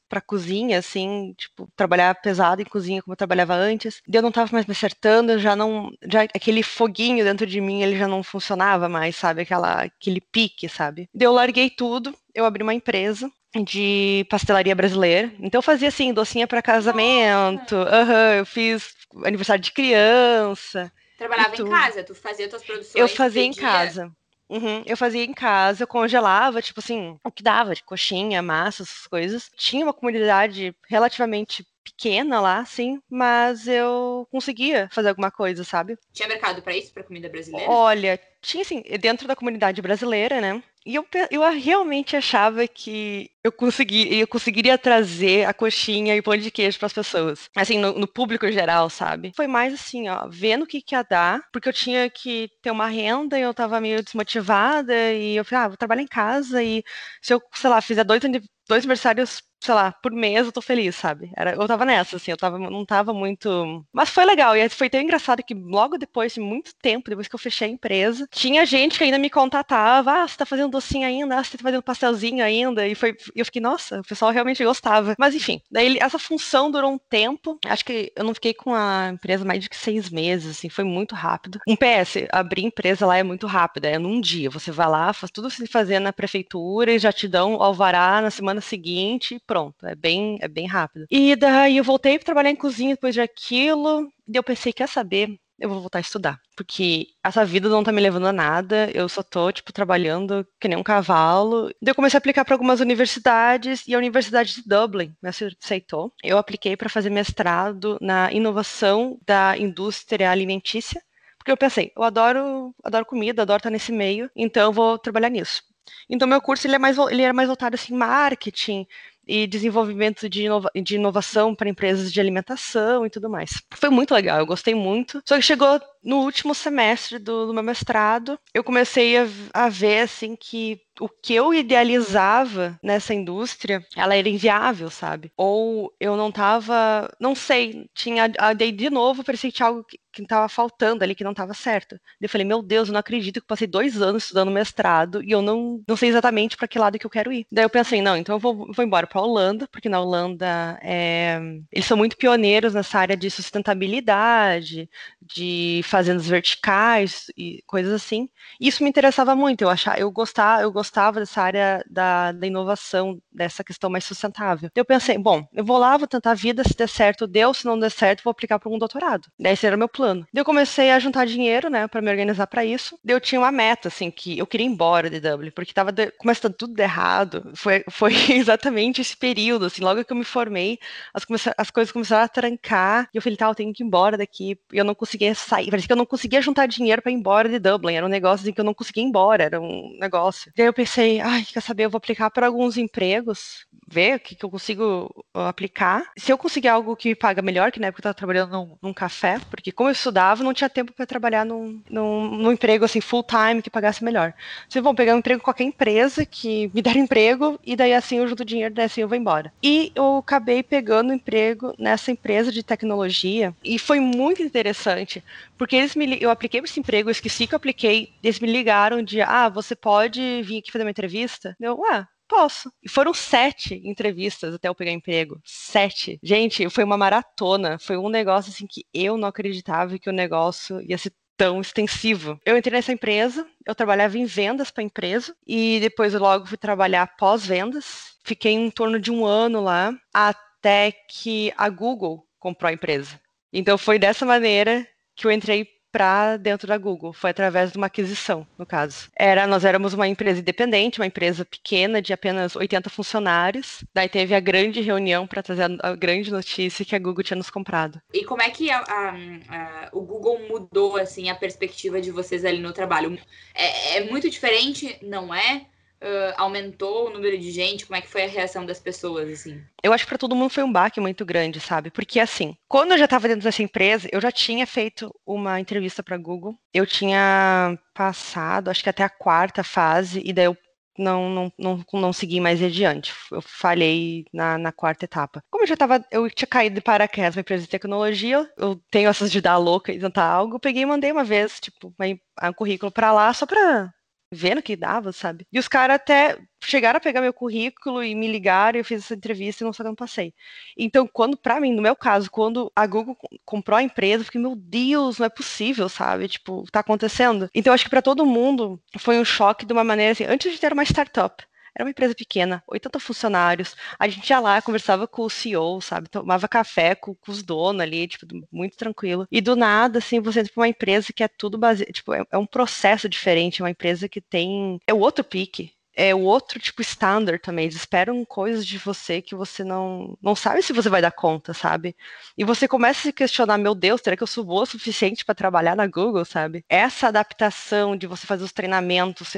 para cozinha, assim, tipo, trabalhar pesado em cozinha como eu trabalhava antes. Eu não estava mais me acertando, já não, já aquele foguinho dentro de mim, ele já não funcionava mais, sabe? Aquela, aquele pique, sabe? eu larguei tudo, eu abri uma empresa de pastelaria brasileira. Então eu fazia assim, docinha para casamento. Uhum, eu fiz aniversário de criança. Trabalhava em casa, tu fazia tuas produções. Eu fazia em casa. Uhum, eu fazia em casa, eu congelava, tipo assim, o que dava, de coxinha, massa, essas coisas. Tinha uma comunidade relativamente pequena lá, sim, mas eu conseguia fazer alguma coisa, sabe? Tinha mercado para isso, para comida brasileira? Olha, tinha assim, dentro da comunidade brasileira, né? E eu, eu realmente achava que eu, consegui, eu conseguiria trazer a coxinha e o pão de queijo para as pessoas. Assim, no, no, público geral, sabe? Foi mais assim, ó, vendo o que, que ia dar, porque eu tinha que ter uma renda e eu tava meio desmotivada. E eu falei, ah, vou trabalhar em casa e se eu, sei lá, fizer dois, dois aniversários sei lá, por mês eu tô feliz, sabe? Era, eu tava nessa, assim, eu tava, não tava muito. Mas foi legal, e foi tão engraçado que logo depois de muito tempo, depois que eu fechei a empresa, tinha gente que ainda me contatava, ah, você tá fazendo docinho ainda, ah, você tá fazendo pastelzinho ainda, e foi. Eu fiquei, nossa, o pessoal realmente gostava. Mas enfim, daí essa função durou um tempo, acho que eu não fiquei com a empresa mais de seis meses, assim, foi muito rápido. Um PS, abrir empresa lá é muito rápido, é num dia, você vai lá, faz tudo se fazer na prefeitura e já te dão alvará na semana seguinte pronto, é bem, é bem rápido. E daí eu voltei para trabalhar em cozinha depois de aquilo, e eu pensei, quer saber? Eu vou voltar a estudar, porque essa vida não tá me levando a nada, eu só tô, tipo, trabalhando que nem um cavalo. Daí eu comecei a aplicar para algumas universidades, e a Universidade de Dublin me aceitou. Eu apliquei para fazer mestrado na inovação da indústria alimentícia, porque eu pensei, eu adoro, adoro comida, adoro estar nesse meio, então eu vou trabalhar nisso. Então meu curso ele é mais ele era mais voltado assim marketing, e desenvolvimento de, inova de inovação para empresas de alimentação e tudo mais. Foi muito legal, eu gostei muito. Só que chegou no último semestre do, do meu mestrado, eu comecei a, a ver assim que o que eu idealizava nessa indústria, ela era inviável, sabe? Ou eu não tava, não sei, tinha, daí de novo tinha algo que, que tava faltando ali, que não tava certo. Eu falei, meu Deus, eu não acredito que passei dois anos estudando mestrado e eu não, não sei exatamente para que lado que eu quero ir. Daí eu pensei, não, então eu vou, vou embora para Holanda, porque na Holanda é, eles são muito pioneiros nessa área de sustentabilidade, de fazendas verticais e coisas assim. Isso me interessava muito, eu achava, eu gostava, eu gostava dessa área da, da inovação, dessa questão mais sustentável. Eu pensei, bom, eu vou lá, vou tentar a vida, se der certo, deu, se não der certo, vou aplicar para um doutorado. Daí esse era o meu plano. Eu comecei a juntar dinheiro, né, para me organizar para isso. Eu tinha uma meta, assim, que eu queria ir embora de Dublin, porque tava de... começando tudo errado. Foi, foi exatamente esse período, assim, logo que eu me formei, as, as coisas começaram a trancar, e eu falei, tá, eu tenho que ir embora daqui. E eu não conseguia sair, parecia que eu não conseguia juntar dinheiro para ir embora de Dublin. Era um negócio assim que eu não conseguia ir embora, era um negócio. Daí eu pensei, ai, quer saber, eu vou aplicar para alguns empregos, ver o que, que eu consigo uh, aplicar. Se eu conseguir algo que me paga melhor, que na época eu estava trabalhando num, num, café, porque como eu estudava, não tinha tempo para trabalhar num, num, num, emprego assim full time que pagasse melhor. Vocês vão pegar um emprego em qualquer empresa que me der emprego e daí assim eu junto dinheiro, daí assim eu vou embora. E eu acabei pegando emprego nessa empresa de tecnologia e foi muito interessante, porque eles me, eu apliquei para esse emprego, eu esqueci que eu apliquei, eles me ligaram de, ah, você pode vir aqui fazer uma entrevista? Eu, ué, Posso. E foram sete entrevistas até eu pegar emprego. Sete. Gente, foi uma maratona. Foi um negócio assim que eu não acreditava que o negócio ia ser tão extensivo. Eu entrei nessa empresa, eu trabalhava em vendas para a empresa e depois logo fui trabalhar pós-vendas. Fiquei em torno de um ano lá até que a Google comprou a empresa. Então foi dessa maneira que eu entrei para dentro da Google. Foi através de uma aquisição, no caso. Era, nós éramos uma empresa independente, uma empresa pequena de apenas 80 funcionários. Daí teve a grande reunião para trazer a, a, grande notícia que a Google tinha nos comprado. E como é que a, a, o Google mudou assim a perspectiva de vocês ali no trabalho? É, é muito diferente, não é? Uh, aumentou o número de gente? Como é que foi a reação das pessoas, assim? Eu acho que para todo mundo foi um baque muito grande, sabe? Porque, assim, quando eu já estava dentro dessa empresa, eu já tinha feito uma entrevista para Google. Eu tinha passado, acho que até a quarta fase, e daí eu não, não, não, não segui mais adiante. Eu falhei na, na quarta etapa. Como eu já tava, eu tinha caído de paraquedas na empresa de tecnologia, eu tenho essas de dar louca e tentar algo, eu peguei e mandei uma vez, tipo, um currículo para lá só para vendo que dava, sabe? E os caras até chegaram a pegar meu currículo e me ligaram e eu fiz essa entrevista e não só que eu não passei. Então, quando, para mim, no meu caso, quando a Google comprou a empresa, eu fiquei, meu Deus, não é possível, sabe? Tipo, tá acontecendo. Então, acho que para todo mundo foi um choque de uma maneira assim, antes de ter uma startup. Era uma empresa pequena, 80 funcionários. A gente ia lá, conversava com o CEO, sabe? Tomava café com, com os donos ali, tipo, muito tranquilo. E do nada, assim, você entra pra uma empresa que é tudo baseado. Tipo, é, é um processo diferente, é uma empresa que tem. É o outro pique é o outro tipo standard também. Eles esperam coisas de você que você não, não sabe se você vai dar conta, sabe? E você começa a se questionar, meu Deus, será que eu sou boa o suficiente para trabalhar na Google, sabe? Essa adaptação de você fazer os treinamentos,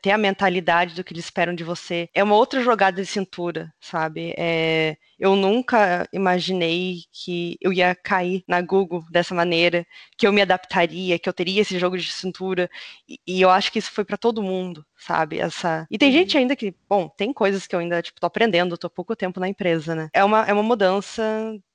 ter a mentalidade do que eles esperam de você, é uma outra jogada de cintura, sabe? É, eu nunca imaginei que eu ia cair na Google dessa maneira, que eu me adaptaria, que eu teria esse jogo de cintura. E, e eu acho que isso foi para todo mundo, sabe? Essa. E tem gente uhum. ainda que, bom, tem coisas que eu ainda tipo tô aprendendo, tô pouco tempo na empresa, né? É uma é uma mudança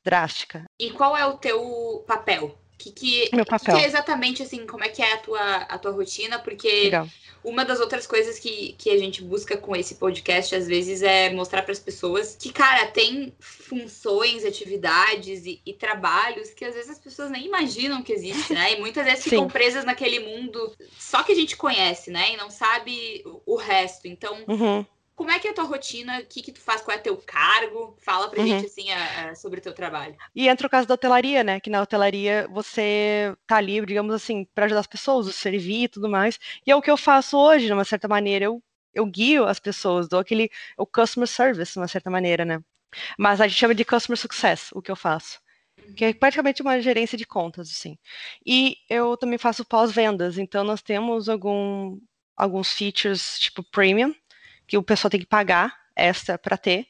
drástica. E qual é o teu papel? Que, que, que é exatamente assim, como é que é a tua, a tua rotina? Porque Legal. uma das outras coisas que, que a gente busca com esse podcast, às vezes, é mostrar para as pessoas que, cara, tem funções, atividades e, e, trabalhos que às vezes as pessoas nem imaginam que existe, né? E muitas vezes ficam presas naquele mundo só que a gente conhece, né? E não sabe o resto. Então. Uhum como é que é a tua rotina? O que, que tu faz? Qual é teu cargo? Fala pra uhum. gente, assim, a, a, sobre o teu trabalho. E entra o caso da hotelaria, né? Que na hotelaria você tá ali, digamos assim, para ajudar as pessoas, servir e tudo mais. E é o que eu faço hoje, de uma certa maneira. Eu, eu guio as pessoas, dou aquele o customer service, de uma certa maneira, né? Mas a gente chama de customer success, o que eu faço que é praticamente uma gerência de contas, assim. E eu também faço pós-vendas, então nós temos algum, alguns features tipo premium, que o pessoal tem que pagar extra para ter.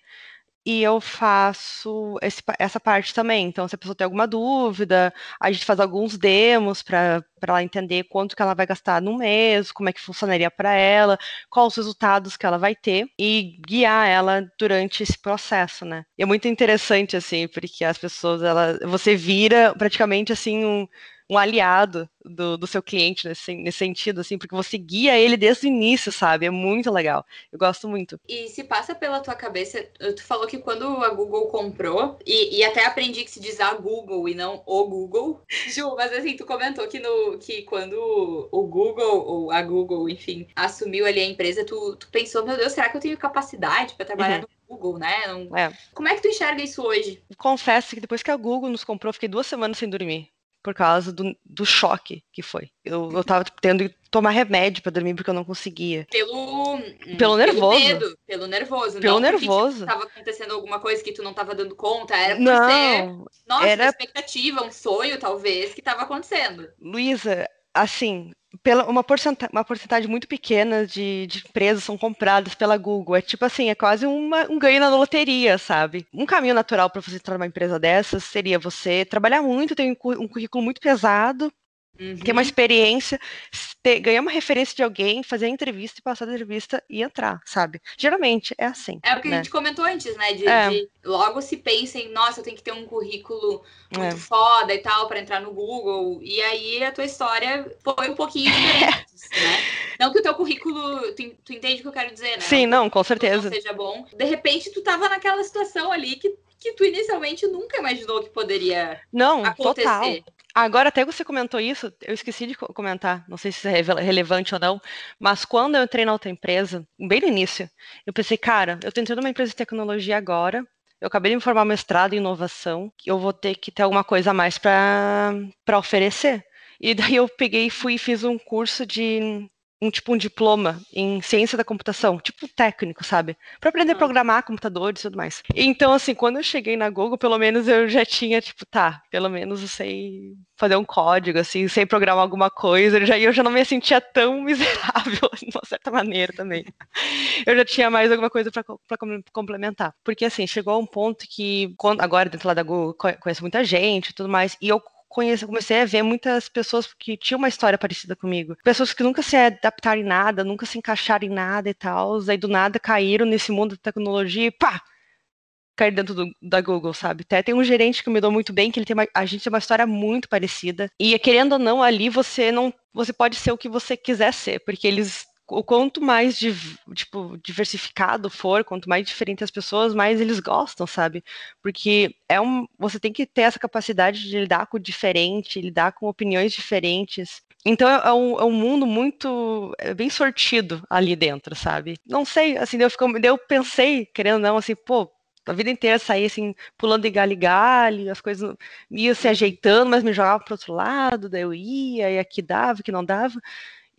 E eu faço esse, essa parte também. Então, se a pessoa tem alguma dúvida, a gente faz alguns demos para ela entender quanto que ela vai gastar no mês, como é que funcionaria para ela, quais os resultados que ela vai ter e guiar ela durante esse processo, né? E é muito interessante, assim, porque as pessoas, ela, você vira praticamente assim um um aliado do, do seu cliente nesse, nesse sentido, assim, porque você guia ele desde o início, sabe? É muito legal. Eu gosto muito. E se passa pela tua cabeça, tu falou que quando a Google comprou, e, e até aprendi que se diz a Google e não o Google. Ju, mas assim, tu comentou que, no, que quando o Google, ou a Google, enfim, assumiu ali a empresa, tu, tu pensou, meu Deus, será que eu tenho capacidade para trabalhar uhum. no Google, né? Não... É. Como é que tu enxerga isso hoje? Confesso que depois que a Google nos comprou, fiquei duas semanas sem dormir por causa do, do choque que foi. Eu, eu tava tendo que tomar remédio para dormir porque eu não conseguia. Pelo, pelo nervoso. Pelo medo, pelo nervoso. Pelo não nervoso. Tava acontecendo alguma coisa que tu não tava dando conta, era por não, ser, nossa, era... expectativa, um sonho talvez que tava acontecendo. Luísa, assim, pela, uma, porcentagem, uma porcentagem muito pequena de, de, empresas são compradas pela Google. É tipo assim, é quase uma, um ganho na loteria, sabe? Um caminho natural para você entrar numa empresa dessas seria você trabalhar muito, ter um currículo muito pesado, Uhum. Ter uma experiência, ter, ganhar uma referência de alguém, fazer a entrevista e passar a entrevista e entrar, sabe? Geralmente é assim. É o que né? a gente comentou antes, né? De, é. de, logo se pensa em, nossa, eu tenho que ter um currículo muito é. foda e tal para entrar no Google. E aí a tua história foi um pouquinho diferente, né? Não que o teu currículo, tu, tu, entende o que eu quero dizer, né? Sim, não, com certeza. Não seja bom. De repente tu tava naquela situação ali que que tu inicialmente nunca imaginou que poderia não, acontecer. Total. Agora, até você comentou isso, eu esqueci de comentar, não sei se é relevante ou não, mas quando eu entrei na outra empresa, bem no início, eu pensei, cara, eu tô entrando numa empresa de tecnologia agora, eu acabei de me formar mestrado em inovação, eu vou ter que ter alguma coisa a mais para oferecer. E daí eu peguei e fui e fiz um curso de um tipo um diploma em ciência da computação, tipo técnico, sabe? Para aprender a programar computadores e tudo mais. Então, assim, quando eu cheguei na Google, pelo menos eu já tinha, tipo, tá, pelo menos eu sei fazer um código, assim, sei programar alguma coisa, eu já, eu já não me sentia tão miserável, de uma certa maneira também. Eu já tinha mais alguma coisa para complementar. Porque, assim, chegou a um ponto que, agora dentro lá da Google, conheço muita gente e tudo mais, e eu conheço, comecei a ver muitas pessoas que tinham uma história parecida comigo. Pessoas que nunca se adaptaram em nada, nunca se encaixaram em nada e tal, aí do nada caíram nesse mundo da tecnologia e pá! cair dentro do, da Google, sabe? Até tem um gerente que me deu muito bem, que ele tem uma, a gente tem uma história muito parecida. E querendo ou não, ali você não, você pode ser o que você quiser ser, porque eles o quanto mais tipo, diversificado for, quanto mais diferente as pessoas, mais eles gostam, sabe? Porque é um, você tem que ter essa capacidade de lidar com o diferente, lidar com opiniões diferentes. Então é, é um, é um mundo muito é bem sortido ali dentro, sabe? Não sei, assim, eu, fico, eu pensei, querendo não, assim, pô, a vida inteira sair assim, pulando de galho em galho, as coisas iam se ajeitando, mas me jogava para outro lado, daí eu ia, e aqui dava, que não dava.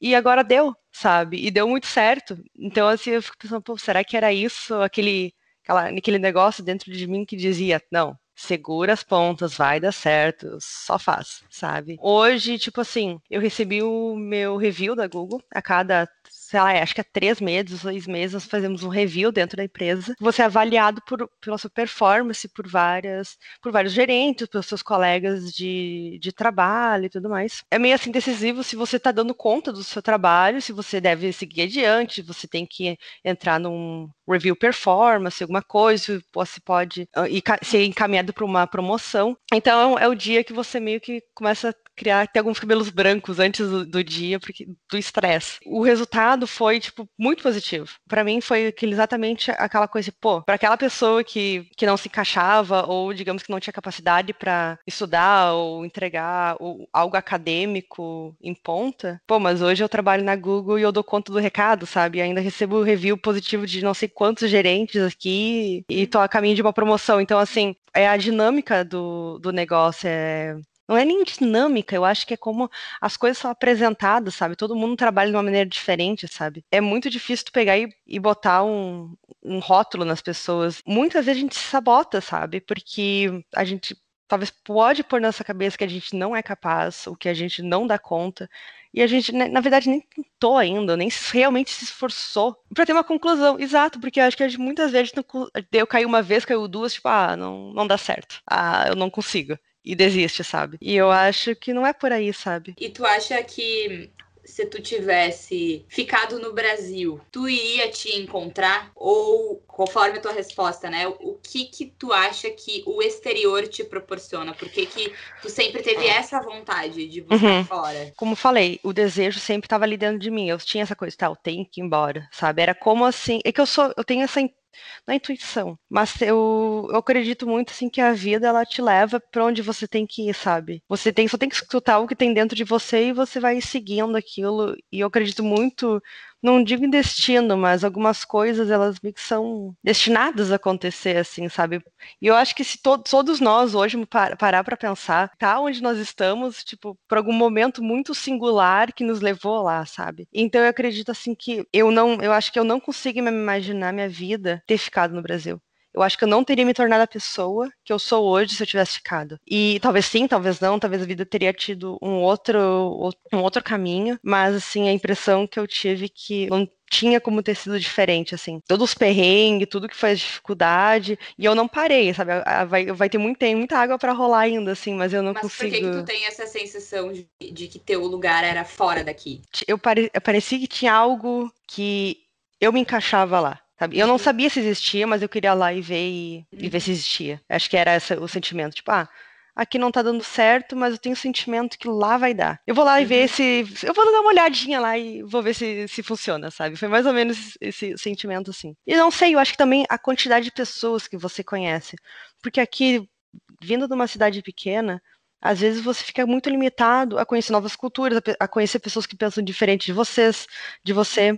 E agora deu, sabe? E deu muito certo. Então, assim, eu fico pensando, pô, será que era isso, aquele, aquela, aquele negócio dentro de mim que dizia, não, segura as pontas, vai dar certo, só faz, sabe? Hoje, tipo assim, eu recebi o meu review da Google a cada sei lá, acho que há três meses, seis meses, nós fazemos um review dentro da empresa. Você é avaliado por, pela sua performance por várias, por vários gerentes, pelos seus colegas de, de trabalho e tudo mais. É meio assim decisivo se você está dando conta do seu trabalho, se você deve seguir adiante, você tem que entrar num review performance, alguma coisa, você pode uh, ser encaminhado para uma promoção. Então é o dia que você meio que começa criar ter alguns cabelos brancos antes do, do dia, porque do estresse. O resultado foi, tipo, muito positivo. Para mim foi aquele, exatamente aquela coisa, pô, para aquela pessoa que, que não se encaixava, ou digamos que não tinha capacidade para estudar ou entregar ou algo acadêmico em ponta, pô, mas hoje eu trabalho na Google e eu dou conta do recado, sabe? E ainda recebo review positivo de não sei quantos gerentes aqui e tô a caminho de uma promoção. Então, assim, é a dinâmica do, do negócio, é não é nem dinâmica, eu acho que é como as coisas são apresentadas, sabe? Todo mundo trabalha de uma maneira diferente, sabe? É muito difícil tu pegar e, e botar um, um rótulo nas pessoas. Muitas vezes a gente se sabota, sabe? Porque a gente talvez pode pôr na nossa cabeça que a gente não é capaz, ou que a gente não dá conta. E a gente, né, na verdade, nem tentou ainda, nem realmente se esforçou para ter uma conclusão. Exato, porque eu acho que muitas vezes eu caí uma vez, caiu duas, tipo, ah, não, não dá certo. Ah, eu não consigo e desiste, sabe? E eu acho que não é por aí, sabe? E tu acha que se tu tivesse ficado no Brasil, tu iria te encontrar? Ou, conforme a tua resposta, né? O que que tu acha que o exterior te proporciona? Por que que tu sempre teve essa vontade de buscar uhum. fora? Como falei, o desejo sempre estava ali dentro de mim. Eu tinha essa coisa, tá, eu tenho que ir embora, sabe? Era como assim, é que eu sou, eu tenho essa na intuição. Mas eu, eu acredito muito assim que a vida ela te leva para onde você tem que ir, sabe? Você tem só tem que escutar o que tem dentro de você e você vai seguindo aquilo. E eu acredito muito não digo em destino, mas algumas coisas elas meio que são destinadas a acontecer, assim, sabe? E eu acho que se to todos nós hoje parar para pensar, tá onde nós estamos, tipo, por algum momento muito singular que nos levou lá, sabe? Então eu acredito assim que eu não, eu acho que eu não consigo me imaginar minha vida ter ficado no Brasil eu acho que eu não teria me tornado a pessoa que eu sou hoje se eu tivesse ficado. E talvez sim, talvez não, talvez a vida teria tido um outro, um outro caminho, mas assim, a impressão que eu tive que não tinha como ter sido diferente, assim. Todos os perrengues, tudo que foi dificuldade, e eu não parei, sabe? Vai, vai ter muito, tem muita água para rolar ainda, assim, mas eu não mas consigo. Mas por que, que tu tem essa sensação de, de que teu lugar era fora daqui? Eu, pare, eu parecia que tinha algo que eu me encaixava lá. Sabe? Eu não sabia se existia, mas eu queria lá e ver e, e ver se existia. Acho que era essa, o sentimento. Tipo, ah, aqui não tá dando certo, mas eu tenho o sentimento que lá vai dar. Eu vou lá e ver uhum. se. Eu vou dar uma olhadinha lá e vou ver se, se funciona, sabe? Foi mais ou menos esse sentimento assim. E não sei, eu acho que também a quantidade de pessoas que você conhece. Porque aqui, vindo de uma cidade pequena, às vezes você fica muito limitado a conhecer novas culturas, a conhecer pessoas que pensam diferente de vocês, de você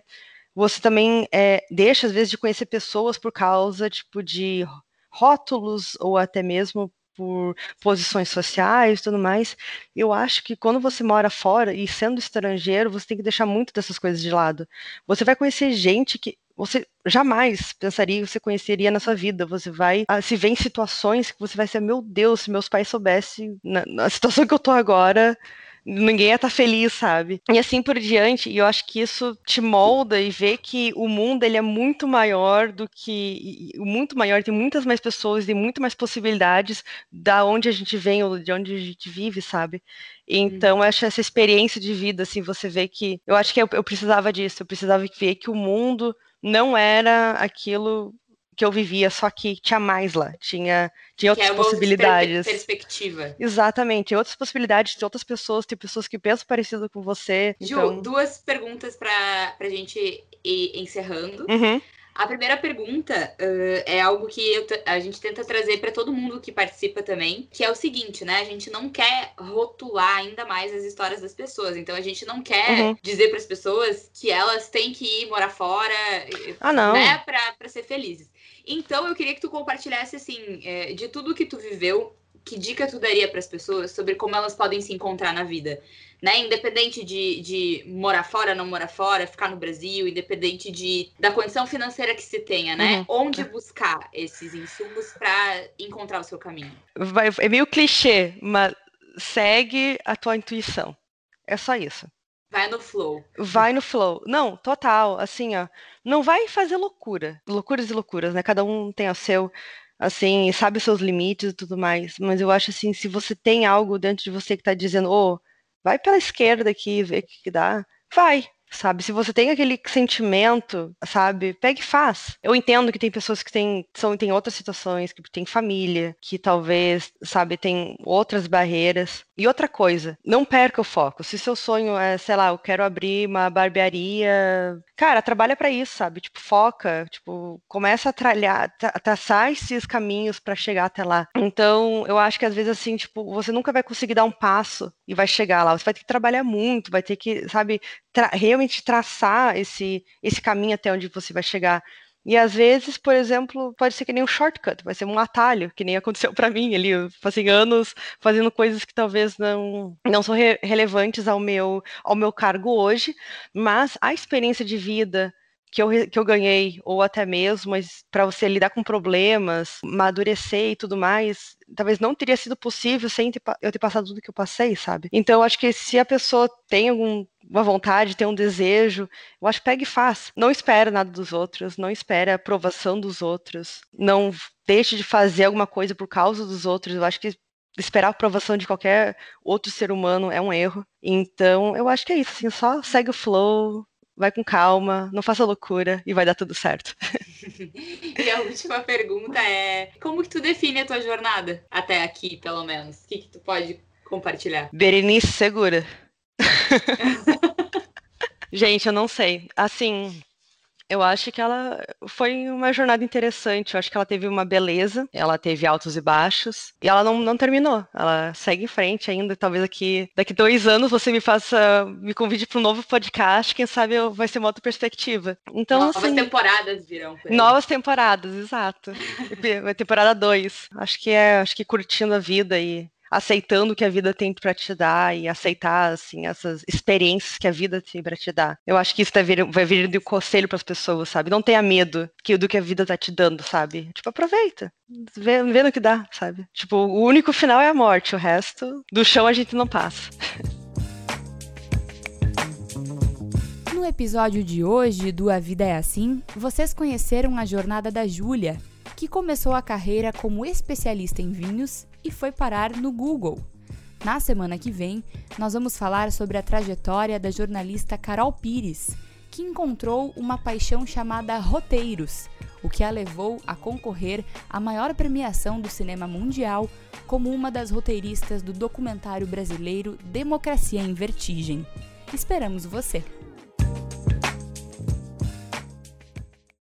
você também é, deixa, às vezes, de conhecer pessoas por causa, tipo, de rótulos ou até mesmo por posições sociais e tudo mais. Eu acho que quando você mora fora e sendo estrangeiro, você tem que deixar muito dessas coisas de lado. Você vai conhecer gente que você jamais pensaria que você conheceria na sua vida. Você vai ah, se ver em situações que você vai ser, meu Deus, se meus pais soubessem na, na situação que eu tô agora, ninguém ia estar tá feliz, sabe? E assim por diante, e eu acho que isso te molda e vê que o mundo ele é muito maior do que muito maior, tem muitas mais pessoas e muito mais possibilidades da onde a gente vem ou de onde a gente vive, sabe? Então, eu acho essa experiência de vida, assim, você vê que. Eu acho que eu, eu precisava disso, eu precisava ver que o mundo não era aquilo que eu vivia, só que tinha mais lá, tinha, tinha outras é possibilidades. perspectiva. Exatamente, outras possibilidades de outras pessoas, tem pessoas que pensam parecido com você. Ju, então... duas perguntas para a gente ir encerrando. Uhum. A primeira pergunta uh, é algo que a gente tenta trazer para todo mundo que participa também, que é o seguinte, né? A gente não quer rotular ainda mais as histórias das pessoas. Então a gente não quer uhum. dizer para as pessoas que elas têm que ir morar fora, ah, não. né? Para ser felizes. Então eu queria que tu compartilhasse assim é, de tudo que tu viveu, que dica tu daria para as pessoas sobre como elas podem se encontrar na vida, né? Independente de, de morar fora, não morar fora, ficar no Brasil, independente de da condição financeira que se tenha, né? Uhum. Onde buscar esses insumos para encontrar o seu caminho? Vai, é meio clichê, mas segue a tua intuição. É só isso. Vai no flow. Vai no flow. Não, total. Assim, ó. Não vai fazer loucura. Loucuras e loucuras, né? Cada um tem o seu. Assim, sabe os seus limites e tudo mais. Mas eu acho assim, se você tem algo dentro de você que tá dizendo, ô, oh, vai pela esquerda aqui, vê o que, que dá. Vai sabe? Se você tem aquele sentimento, sabe? Pega e faz. Eu entendo que tem pessoas que têm, são, têm outras situações, que têm família, que talvez, sabe, tem outras barreiras. E outra coisa, não perca o foco. Se seu sonho é, sei lá, eu quero abrir uma barbearia, cara, trabalha para isso, sabe? Tipo, foca, tipo, começa a tralhar, tra traçar esses caminhos para chegar até lá. Então, eu acho que às vezes assim, tipo, você nunca vai conseguir dar um passo e vai chegar lá. Você vai ter que trabalhar muito, vai ter que, sabe, tra realmente traçar esse esse caminho até onde você vai chegar. E às vezes, por exemplo, pode ser que nem um shortcut, vai ser um atalho, que nem aconteceu para mim ali, passei anos fazendo coisas que talvez não não são re relevantes ao meu ao meu cargo hoje, mas a experiência de vida que eu, que eu ganhei, ou até mesmo, mas para você lidar com problemas, amadurecer e tudo mais, talvez não teria sido possível sem ter, eu ter passado tudo que eu passei, sabe? Então, eu acho que se a pessoa tem algum uma vontade, tem um desejo, eu acho que pega e faz. Não espera nada dos outros, não espera a aprovação dos outros, não deixe de fazer alguma coisa por causa dos outros. Eu acho que esperar a aprovação de qualquer outro ser humano é um erro. Então, eu acho que é isso, assim, só segue o flow, vai com calma, não faça loucura e vai dar tudo certo. e a última pergunta é: como que tu define a tua jornada até aqui, pelo menos? O que, que tu pode compartilhar? Berenice segura. Gente, eu não sei. Assim, eu acho que ela foi uma jornada interessante. Eu acho que ela teve uma beleza, ela teve altos e baixos, e ela não, não terminou. Ela segue em frente ainda. Talvez aqui daqui dois anos você me faça, me convide para um novo podcast. Quem sabe vai ser uma outra perspectiva. Então, novas assim, temporadas virão. Novas temporadas, exato. temporada 2. Acho que é, acho que curtindo a vida e aceitando o que a vida tem para te dar e aceitar assim essas experiências que a vida tem para te dar. Eu acho que isso vai vir, vai vir de conselho para as pessoas, sabe? Não tenha medo que, do que a vida tá te dando, sabe? Tipo, aproveita. Vê, vê que dá, sabe? Tipo, o único final é a morte, o resto do chão a gente não passa. No episódio de hoje do A Vida é Assim, vocês conheceram a jornada da Júlia, que começou a carreira como especialista em vinhos e foi parar no Google. Na semana que vem, nós vamos falar sobre a trajetória da jornalista Carol Pires, que encontrou uma paixão chamada roteiros, o que a levou a concorrer à maior premiação do cinema mundial como uma das roteiristas do documentário brasileiro Democracia em Vertigem. Esperamos você!